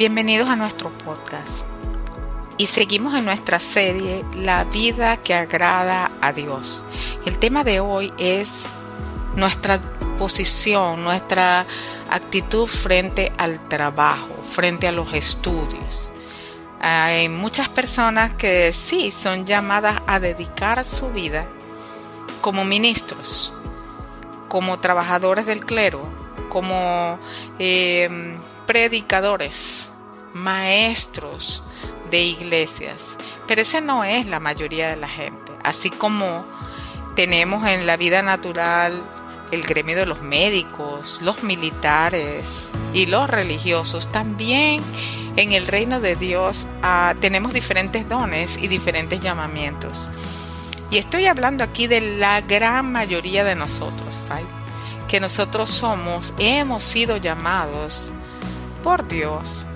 Bienvenidos a nuestro podcast. Y seguimos en nuestra serie La vida que agrada a Dios. El tema de hoy es nuestra posición, nuestra actitud frente al trabajo, frente a los estudios. Hay muchas personas que sí son llamadas a dedicar su vida como ministros, como trabajadores del clero, como eh, predicadores, maestros de iglesias. Pero esa no es la mayoría de la gente. Así como tenemos en la vida natural el gremio de los médicos, los militares y los religiosos, también en el reino de Dios ah, tenemos diferentes dones y diferentes llamamientos. Y estoy hablando aquí de la gran mayoría de nosotros, que nosotros somos, hemos sido llamados por Dios,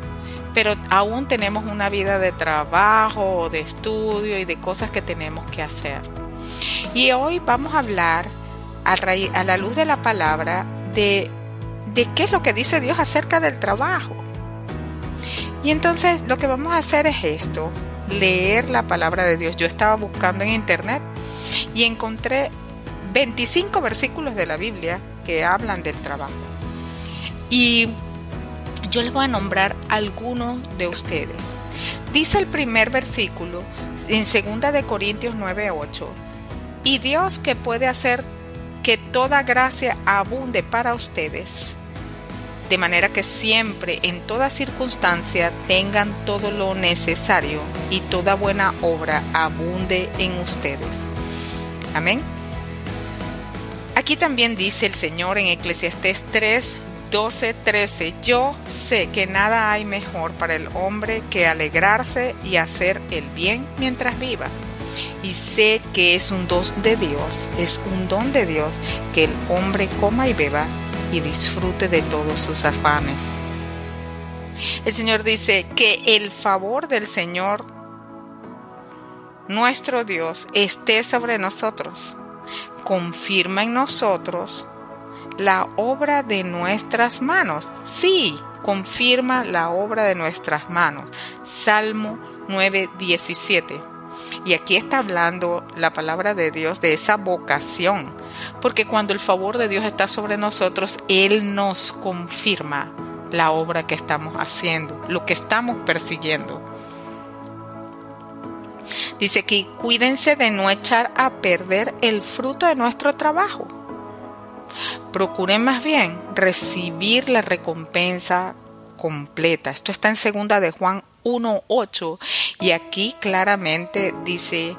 pero aún tenemos una vida de trabajo, de estudio y de cosas que tenemos que hacer. Y hoy vamos a hablar a, la luz de la palabra de, de qué es lo que dice Dios acerca del trabajo. Y entonces lo que vamos a hacer es esto, leer la palabra de Dios. Yo estaba buscando en internet y encontré 25 versículos de la Biblia que hablan del trabajo. Y yo les voy a nombrar algunos de ustedes. Dice el primer versículo en 2 de Corintios 9:8, y Dios que puede hacer que toda gracia abunde para ustedes, de manera que siempre, en toda circunstancia, tengan todo lo necesario y toda buena obra abunde en ustedes. Amén. Aquí también dice el Señor en Eclesiastés 3, 12, 13. Yo sé que nada hay mejor para el hombre que alegrarse y hacer el bien mientras viva. Y sé que es un don de Dios, es un don de Dios que el hombre coma y beba y disfrute de todos sus afanes. El Señor dice que el favor del Señor, nuestro Dios, esté sobre nosotros. Confirma en nosotros la obra de nuestras manos. Sí, confirma la obra de nuestras manos. Salmo 9:17. Y aquí está hablando la palabra de Dios de esa vocación, porque cuando el favor de Dios está sobre nosotros, Él nos confirma la obra que estamos haciendo, lo que estamos persiguiendo. Dice que cuídense de no echar a perder el fruto de nuestro trabajo. Procuren más bien recibir la recompensa completa. Esto está en segunda de Juan 1.8 y aquí claramente dice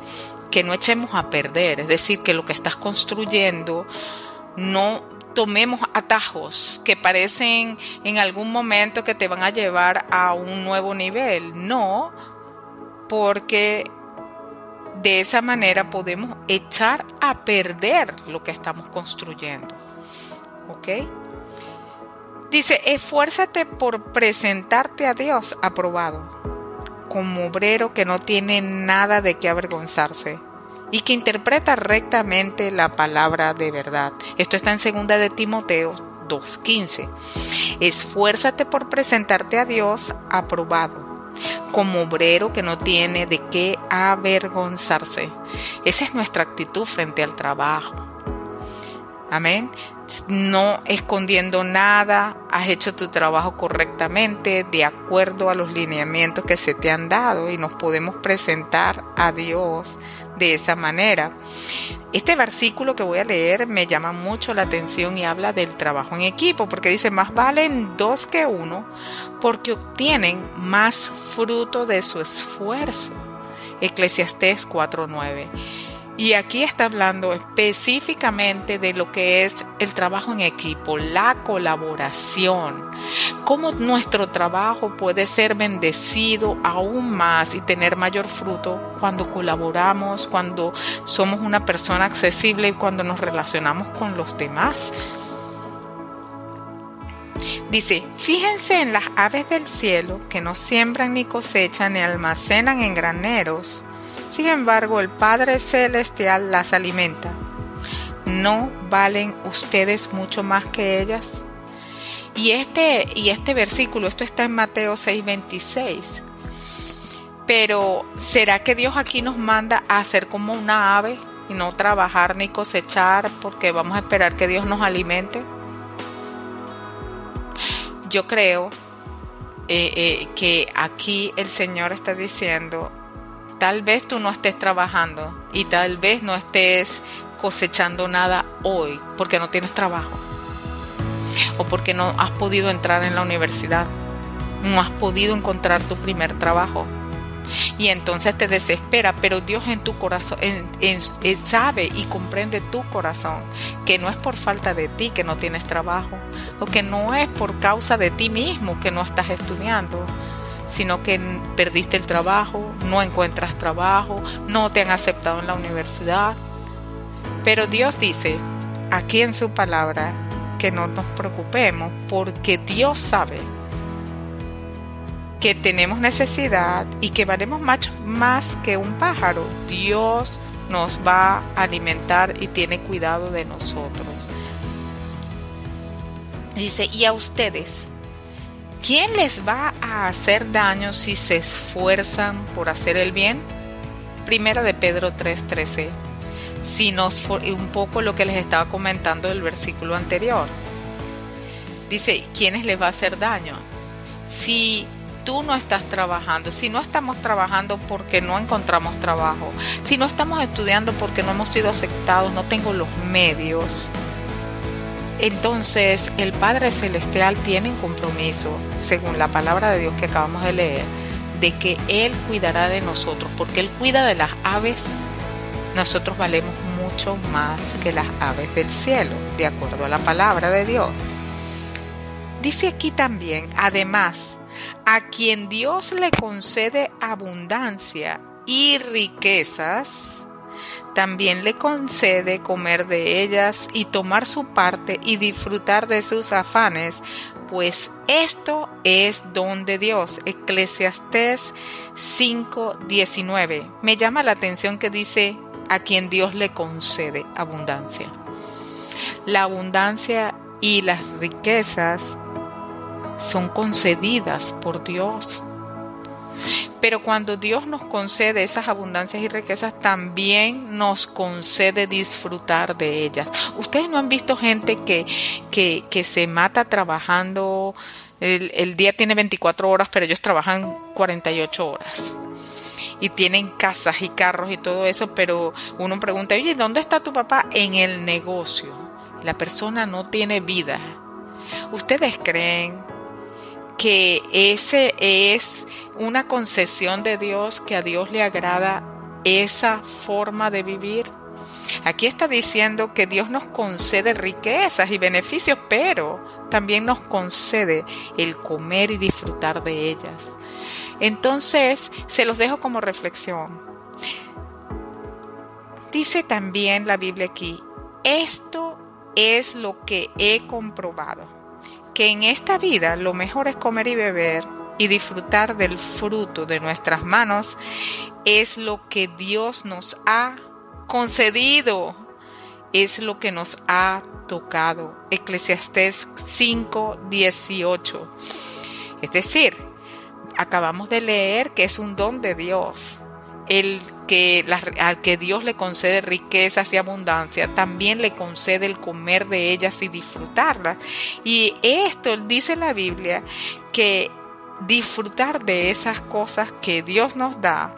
que no echemos a perder, es decir, que lo que estás construyendo no tomemos atajos que parecen en algún momento que te van a llevar a un nuevo nivel, no, porque de esa manera podemos echar a perder lo que estamos construyendo. ¿Ok? Dice, esfuérzate por presentarte a Dios aprobado, como obrero que no tiene nada de qué avergonzarse y que interpreta rectamente la palabra de verdad. Esto está en 2 de Timoteo 2.15. Esfuérzate por presentarte a Dios aprobado, como obrero que no tiene de qué avergonzarse. Esa es nuestra actitud frente al trabajo. Amén no escondiendo nada, has hecho tu trabajo correctamente, de acuerdo a los lineamientos que se te han dado y nos podemos presentar a Dios de esa manera. Este versículo que voy a leer me llama mucho la atención y habla del trabajo en equipo, porque dice, más valen dos que uno, porque obtienen más fruto de su esfuerzo. Eclesiastés 4.9. Y aquí está hablando específicamente de lo que es el trabajo en equipo, la colaboración, cómo nuestro trabajo puede ser bendecido aún más y tener mayor fruto cuando colaboramos, cuando somos una persona accesible y cuando nos relacionamos con los demás. Dice, fíjense en las aves del cielo que no siembran ni cosechan ni almacenan en graneros sin embargo, el Padre Celestial las alimenta. ¿No valen ustedes mucho más que ellas? Y este, y este versículo, esto está en Mateo 6:26. Pero ¿será que Dios aquí nos manda a hacer como una ave y no trabajar ni cosechar porque vamos a esperar que Dios nos alimente? Yo creo eh, eh, que aquí el Señor está diciendo, tal vez tú no estés trabajando y tal vez no estés cosechando nada hoy porque no tienes trabajo o porque no has podido entrar en la universidad, no has podido encontrar tu primer trabajo. Y entonces te desespera, pero Dios en tu corazón sabe y comprende tu corazón que no es por falta de ti que no tienes trabajo, o que no es por causa de ti mismo que no estás estudiando, sino que perdiste el trabajo, no encuentras trabajo, no te han aceptado en la universidad. Pero Dios dice aquí en su palabra que no nos preocupemos porque Dios sabe que tenemos necesidad y que valemos más que un pájaro. Dios nos va a alimentar y tiene cuidado de nosotros. Dice, y a ustedes, ¿quién les va a hacer daño si se esfuerzan por hacer el bien? Primera de Pedro 3:13. Si nos un poco lo que les estaba comentando del versículo anterior. Dice, ¿quiénes les va a hacer daño? Si tú no estás trabajando, si no estamos trabajando porque no encontramos trabajo, si no estamos estudiando porque no hemos sido aceptados, no tengo los medios, entonces el Padre Celestial tiene un compromiso, según la palabra de Dios que acabamos de leer, de que Él cuidará de nosotros, porque Él cuida de las aves. Nosotros valemos mucho más que las aves del cielo, de acuerdo a la palabra de Dios. Dice aquí también, además, a quien Dios le concede abundancia y riquezas, también le concede comer de ellas y tomar su parte y disfrutar de sus afanes, pues esto es don de Dios. Eclesiastés 5:19. Me llama la atención que dice a quien Dios le concede abundancia. La abundancia y las riquezas son concedidas por Dios. Pero cuando Dios nos concede esas abundancias y riquezas, también nos concede disfrutar de ellas. Ustedes no han visto gente que, que, se mata trabajando, el, el día tiene 24 horas, pero ellos trabajan 48 horas y tienen casas y carros y todo eso, pero uno pregunta, oye, ¿dónde está tu papá? En el negocio. La persona no tiene vida. ¿Ustedes creen que ese es una concesión de Dios, que a Dios le agrada esa forma de vivir. Aquí está diciendo que Dios nos concede riquezas y beneficios, pero también nos concede el comer y disfrutar de ellas. Entonces, se los dejo como reflexión. Dice también la Biblia aquí, esto es lo que he comprobado que en esta vida lo mejor es comer y beber y disfrutar del fruto de nuestras manos es lo que Dios nos ha concedido, es lo que nos ha tocado. Eclesiastés 5, 18. Es decir, acabamos de leer que es un don de Dios el que al que Dios le concede riquezas y abundancia, también le concede el comer de ellas y disfrutarlas. Y esto dice la Biblia que disfrutar de esas cosas que Dios nos da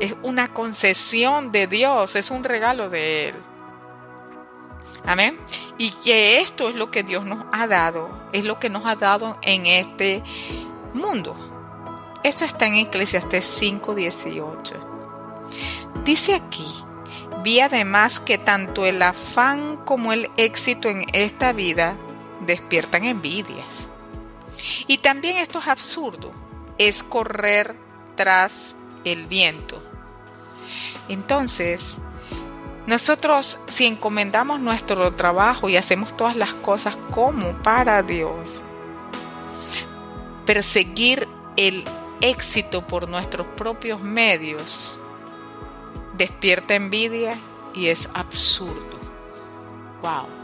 es una concesión de Dios, es un regalo de Él. Amén. Y que esto es lo que Dios nos ha dado, es lo que nos ha dado en este mundo. Eso está en Eclesiastes 5:18. Dice aquí, vi además que tanto el afán como el éxito en esta vida despiertan envidias. Y también esto es absurdo, es correr tras el viento. Entonces, nosotros si encomendamos nuestro trabajo y hacemos todas las cosas como para Dios, perseguir el éxito por nuestros propios medios despierta envidia y es absurdo. Wow.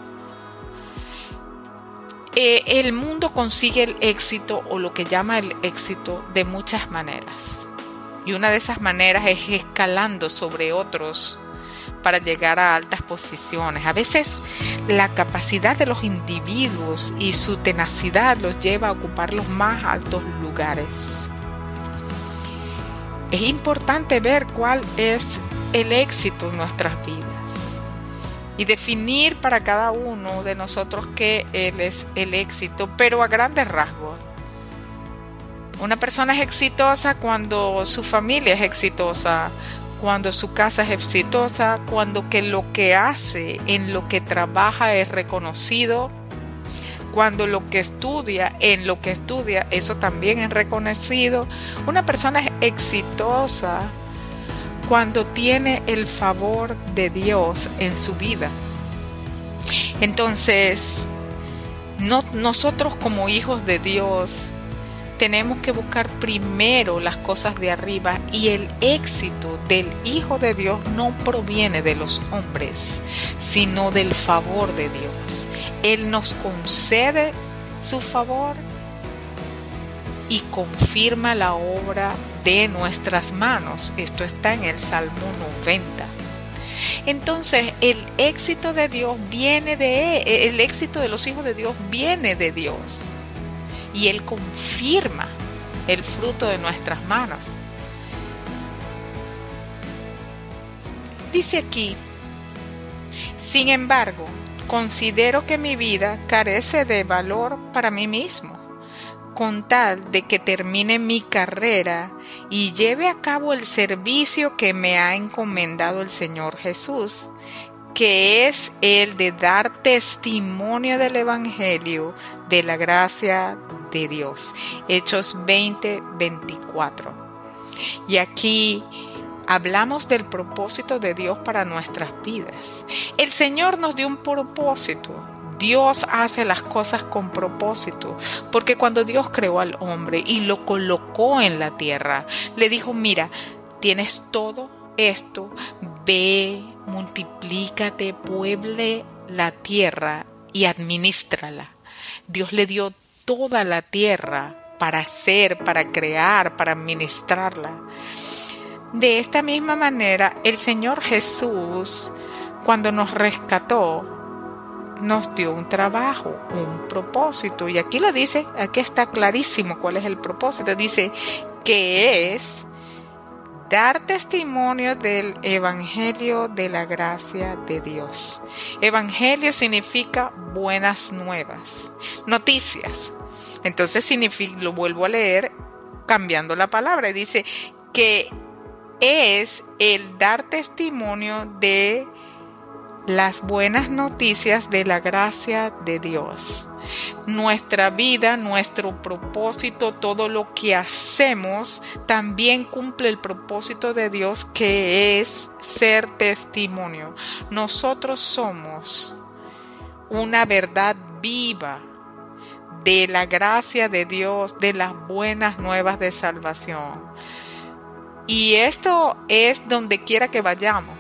Eh, el mundo consigue el éxito o lo que llama el éxito de muchas maneras. Y una de esas maneras es escalando sobre otros para llegar a altas posiciones. A veces la capacidad de los individuos y su tenacidad los lleva a ocupar los más altos lugares. Es importante ver cuál es el éxito en nuestras vidas y definir para cada uno de nosotros qué es el éxito, pero a grandes rasgos. Una persona es exitosa cuando su familia es exitosa, cuando su casa es exitosa, cuando que lo que hace, en lo que trabaja es reconocido, cuando lo que estudia, en lo que estudia, eso también es reconocido. Una persona es exitosa cuando tiene el favor de Dios en su vida. Entonces, no, nosotros como hijos de Dios tenemos que buscar primero las cosas de arriba y el éxito del Hijo de Dios no proviene de los hombres, sino del favor de Dios. Él nos concede su favor y confirma la obra de nuestras manos. Esto está en el Salmo 90. Entonces, el éxito de Dios viene de el éxito de los hijos de Dios viene de Dios y Él confirma el fruto de nuestras manos. Dice aquí, sin embargo, considero que mi vida carece de valor para mí mismo, con tal de que termine mi carrera y lleve a cabo el servicio que me ha encomendado el Señor Jesús, que es el de dar testimonio del Evangelio de la gracia de Dios. Hechos 20, 24. Y aquí hablamos del propósito de Dios para nuestras vidas. El Señor nos dio un propósito. Dios hace las cosas con propósito, porque cuando Dios creó al hombre y lo colocó en la tierra, le dijo, mira, tienes todo esto, ve, multiplícate, pueble la tierra y administrala. Dios le dio toda la tierra para hacer, para crear, para administrarla. De esta misma manera, el Señor Jesús, cuando nos rescató, nos dio un trabajo, un propósito. Y aquí lo dice, aquí está clarísimo cuál es el propósito. Dice que es dar testimonio del Evangelio de la gracia de Dios. Evangelio significa buenas nuevas, noticias. Entonces significa, lo vuelvo a leer cambiando la palabra, dice que es el dar testimonio de las buenas noticias de la gracia de Dios. Nuestra vida, nuestro propósito, todo lo que hacemos también cumple el propósito de Dios que es ser testimonio. Nosotros somos una verdad viva de la gracia de Dios, de las buenas nuevas de salvación. Y esto es donde quiera que vayamos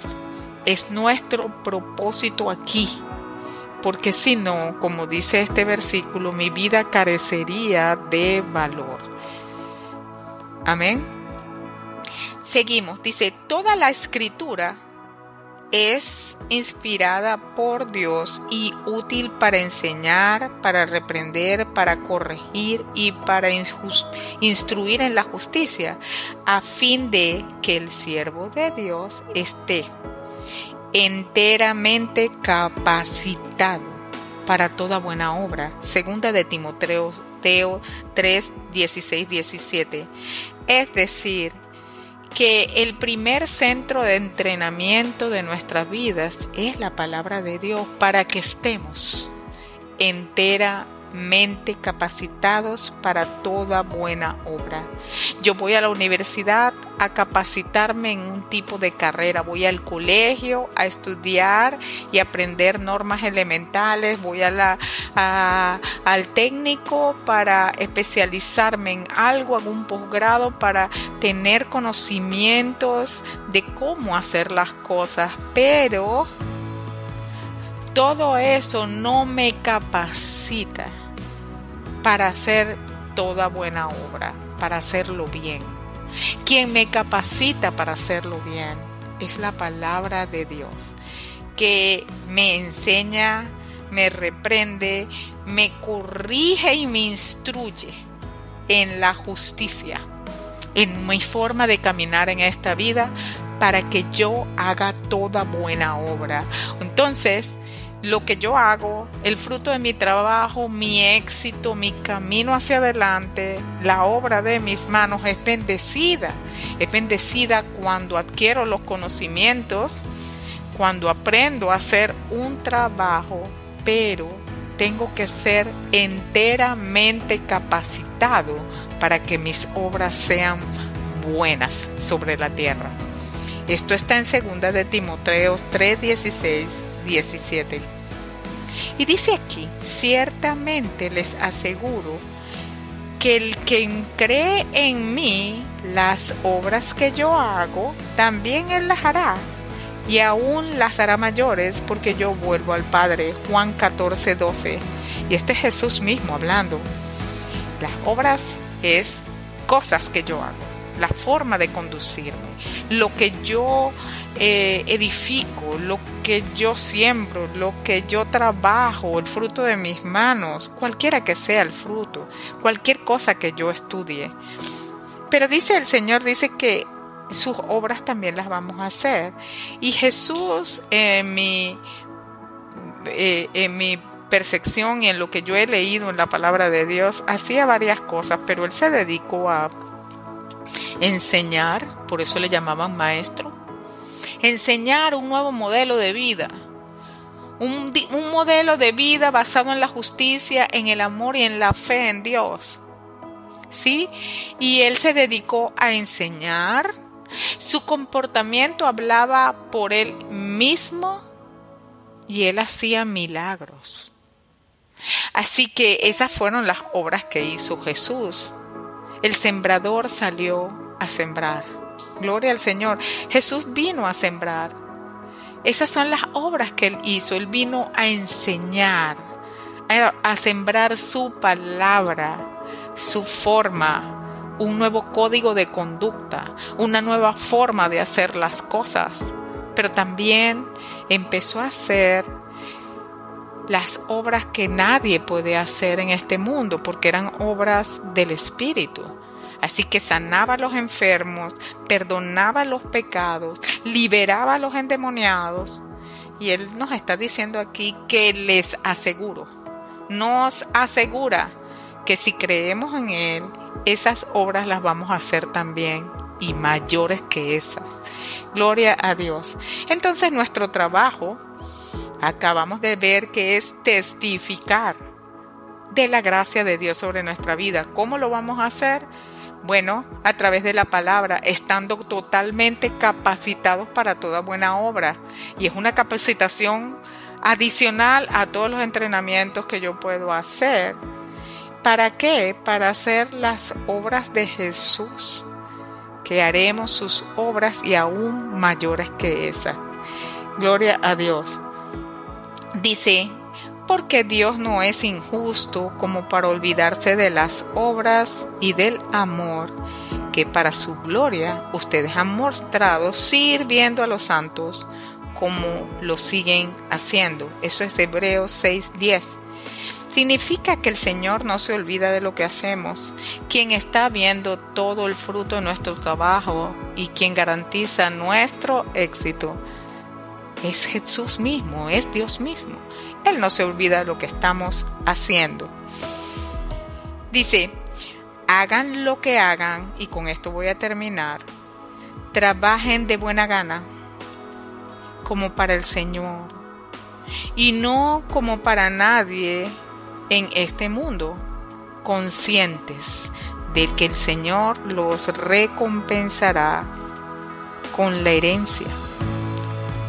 es nuestro propósito aquí. Porque si no, como dice este versículo, mi vida carecería de valor. Amén. Seguimos. Dice, toda la escritura es inspirada por Dios y útil para enseñar, para reprender, para corregir y para instruir en la justicia, a fin de que el siervo de Dios esté enteramente capacitado para toda buena obra. Segunda de Timoteo 3, 16, 17. Es decir, que el primer centro de entrenamiento de nuestras vidas es la palabra de Dios para que estemos enteramente mente capacitados para toda buena obra. Yo voy a la universidad a capacitarme en un tipo de carrera, voy al colegio a estudiar y aprender normas elementales, voy a la, al técnico para especializarme en algo, algún posgrado para tener conocimientos de cómo hacer las cosas, pero todo eso no me capacita para hacer toda buena obra, para hacerlo bien. Quien me capacita para hacerlo bien es la palabra de Dios, que me enseña, me reprende, me corrige y me instruye en la justicia, en mi forma de caminar en esta vida para que yo haga toda buena obra. Entonces, lo que yo hago, el fruto de mi trabajo, mi éxito, mi camino hacia adelante, la obra de mis manos es bendecida. Es bendecida cuando adquiero los conocimientos, cuando aprendo a hacer un trabajo, pero tengo que ser enteramente capacitado para que mis obras sean buenas sobre la tierra. Esto está en 2 de Timoteo 3, 16, 17. Y dice aquí, ciertamente les aseguro que el que cree en mí, las obras que yo hago, también él las hará. Y aún las hará mayores porque yo vuelvo al Padre. Juan 14, 12. Y este es Jesús mismo hablando. Las obras es cosas que yo hago la forma de conducirme, lo que yo eh, edifico, lo que yo siembro, lo que yo trabajo, el fruto de mis manos, cualquiera que sea el fruto, cualquier cosa que yo estudie. Pero dice el Señor, dice que sus obras también las vamos a hacer. Y Jesús, en mi, eh, en mi percepción y en lo que yo he leído en la palabra de Dios, hacía varias cosas, pero él se dedicó a enseñar, por eso le llamaban maestro, enseñar un nuevo modelo de vida, un, un, modelo de vida basado en la justicia, en el amor y en la fe en Dios. ¿Sí? Y él se dedicó a enseñar. Su comportamiento hablaba por él mismo y él hacía milagros. Así que esas fueron las obras que hizo Jesús. El sembrador salió a sembrar. Gloria al Señor. Jesús vino a sembrar. Esas son las obras que Él hizo. Él vino a enseñar, a, sembrar su palabra, su forma, un nuevo código de conducta, una nueva forma de hacer las cosas. Pero también empezó a hacer las obras que nadie puede hacer en este mundo, porque eran obras del Espíritu. Así que sanaba a los enfermos, perdonaba los pecados, liberaba a los endemoniados. Y Él nos está diciendo aquí que les aseguro, nos asegura que si creemos en Él, esas obras las vamos a hacer también y mayores que esas. Gloria a Dios. Entonces nuestro trabajo acabamos de ver que es testificar de la gracia de Dios sobre nuestra vida. ¿Cómo lo vamos a hacer? Bueno, a través de la palabra, estando totalmente capacitados para toda buena obra. Y es una capacitación adicional a todos los entrenamientos que yo puedo hacer. ¿Para qué? Para hacer las obras de Jesús, que haremos sus obras y aún mayores que esas. Gloria a Dios. Dice, porque Dios no es injusto como para olvidarse de las obras y del amor que para su gloria ustedes han mostrado sirviendo a los santos como lo siguen haciendo. Eso es Hebreos 6:10. Significa que el Señor no se olvida de lo que hacemos, quien está viendo todo el fruto de nuestro trabajo y quien garantiza nuestro éxito es Jesús mismo, es Dios mismo. Él no se olvida de lo que estamos haciendo. Dice, hagan lo que hagan, y con esto voy a terminar, trabajen de buena gana, como para el Señor, y no como para nadie en este mundo, conscientes de que el Señor los recompensará con la herencia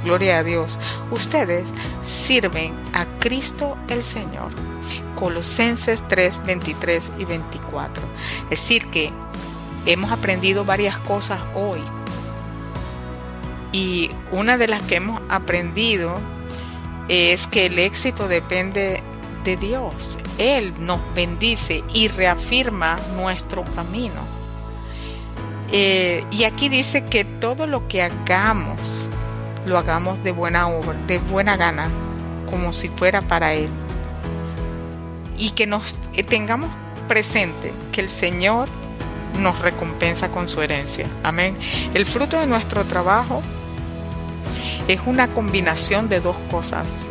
Gloria a Dios. Ustedes sirven a Cristo el Señor. Colosenses 3, 23 y 24. Es decir, que hemos aprendido varias cosas hoy. Y una de las que hemos aprendido es que el éxito depende de Dios. Él nos bendice y reafirma nuestro camino. Eh, y aquí dice que todo lo que hagamos, lo hagamos de buena obra, de buena gana, como si fuera para Él. Y que nos eh, tengamos presente que el Señor nos recompensa con su herencia. Amén. El fruto de nuestro trabajo es una combinación de dos cosas.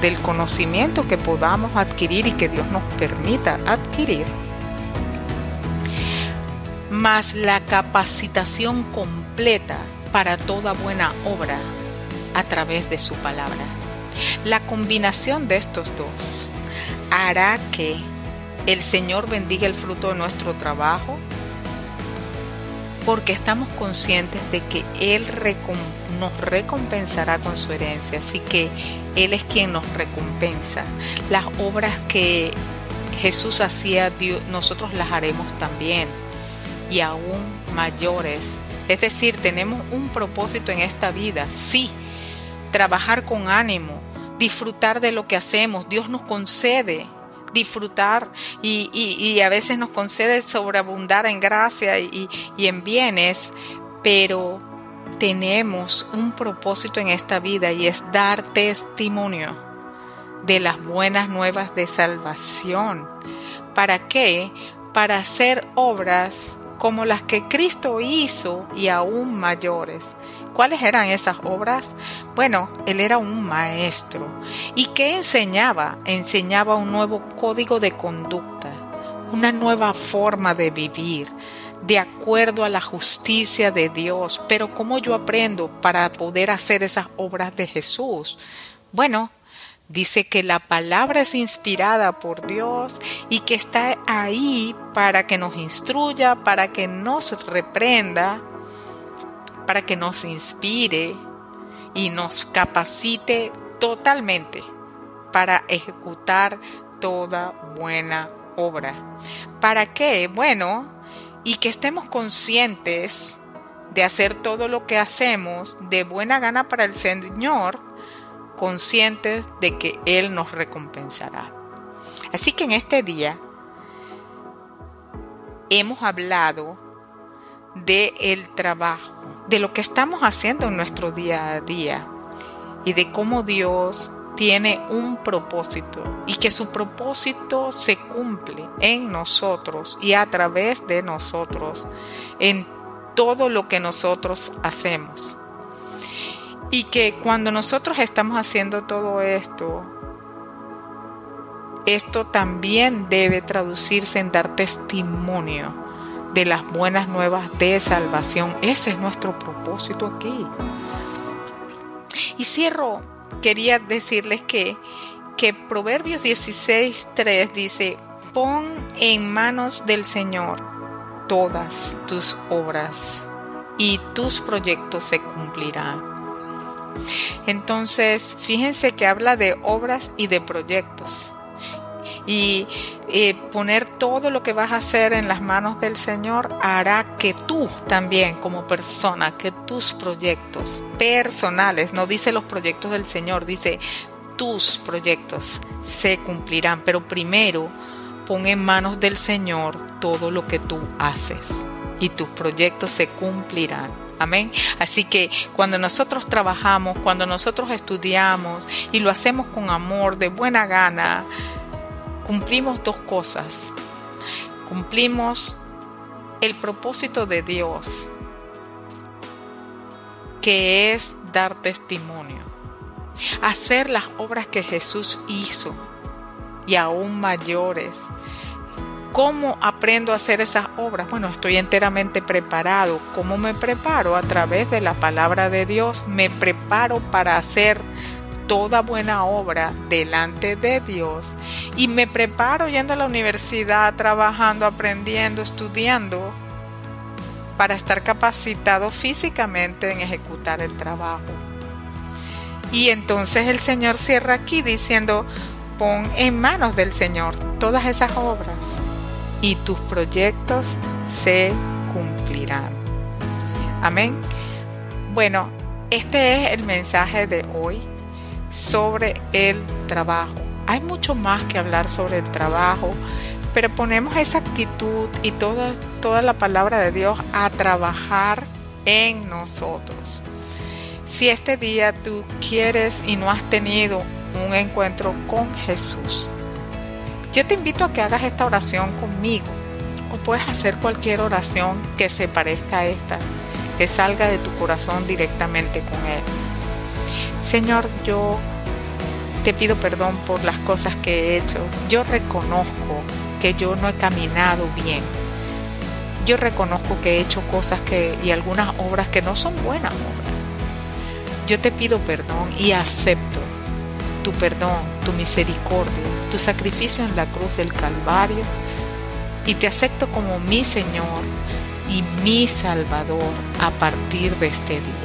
Del conocimiento que podamos adquirir y que Dios nos permita adquirir. Más la capacitación completa para toda buena obra a través de su palabra. La combinación de estos dos hará que el Señor bendiga el fruto de nuestro trabajo porque estamos conscientes de que Él nos recompensará con su herencia, así que Él es quien nos recompensa. Las obras que Jesús hacía, nosotros las haremos también y aún mayores. Es decir, tenemos un propósito en esta vida, sí, trabajar con ánimo, disfrutar de lo que hacemos, Dios nos concede disfrutar y, a veces nos concede sobreabundar en gracia y, y en bienes, pero tenemos un propósito en esta vida y es dar testimonio de las buenas nuevas de salvación. ¿Para qué? Para hacer obras como las que Cristo hizo y aún mayores. ¿Cuáles eran esas obras? Bueno, él era un maestro. ¿Y qué enseñaba? Enseñaba un nuevo código de conducta, una nueva forma de vivir, de acuerdo a la justicia de Dios. Pero ¿cómo yo aprendo para poder hacer esas obras de Jesús? Bueno, Dice que la palabra es inspirada por Dios y que está ahí para que nos instruya, para que nos reprenda, para que nos inspire y nos capacite totalmente para ejecutar toda buena obra. ¿Para qué? Bueno, y que estemos conscientes de hacer todo lo que hacemos de buena gana para el Señor, conscientes de que Él nos recompensará. Así que en este día hemos hablado de el trabajo, de lo que estamos haciendo en nuestro día a día y de cómo Dios tiene un propósito y que su propósito se cumple en nosotros y a través de nosotros en todo lo que nosotros hacemos. Y que cuando nosotros estamos haciendo todo esto, esto también debe traducirse en dar testimonio de las buenas nuevas de salvación. Ese es nuestro propósito aquí. Y cierro, quería decirles que, que Proverbios 16.3 dice, pon en manos del Señor todas tus obras y tus proyectos se cumplirán. Entonces, fíjense que habla de obras y de proyectos y eh, poner todo lo que vas a hacer en las manos del Señor hará que tú también como persona, que tus proyectos personales, no dice los proyectos del Señor, dice tus proyectos se cumplirán, pero primero pon en manos del Señor todo lo que tú haces y tus proyectos se cumplirán. Amén. Así que cuando nosotros trabajamos, cuando nosotros estudiamos y lo hacemos con amor, de buena gana, cumplimos dos cosas. Cumplimos el propósito de Dios, que es dar testimonio, hacer las obras que Jesús hizo y aún mayores. ¿Cómo aprendo a hacer esas obras? Bueno, estoy enteramente preparado. ¿Cómo me preparo? A través de la palabra de Dios. Me preparo para hacer toda buena obra delante de Dios y me preparo yendo a la universidad, trabajando, aprendiendo, estudiando para estar capacitado físicamente en ejecutar el trabajo. Y entonces el Señor cierra aquí diciendo, pon en manos del Señor todas esas obras y tus proyectos se cumplirán. Amén. Bueno, este es el mensaje de hoy sobre el trabajo. Hay mucho más que hablar sobre el trabajo, pero ponemos esa actitud y toda, toda la palabra de Dios a trabajar en nosotros. Si este día tú quieres y no has tenido un encuentro con Jesús, yo te invito a que hagas esta oración conmigo o puedes hacer cualquier oración que se parezca a esta, que salga de tu corazón directamente con Él. Señor, yo te pido perdón por las cosas que he hecho. Yo reconozco que yo no he caminado bien. Yo reconozco que he hecho cosas que y algunas obras que no son buenas obras. Yo te pido perdón y acepto tu perdón, tu misericordia, tu sacrificio en la cruz del Calvario y te acepto como mi Señor y mi Salvador a partir de este día.